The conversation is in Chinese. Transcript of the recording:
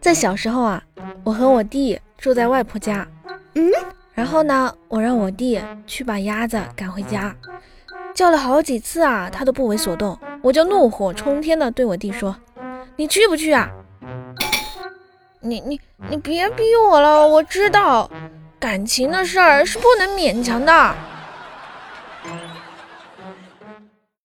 在小时候啊，我和我弟住在外婆家，嗯，然后呢，我让我弟去把鸭子赶回家，叫了好几次啊，他都不为所动，我就怒火冲天的对我弟说：“你去不去啊？你你你别逼我了，我知道感情的事儿是不能勉强的。”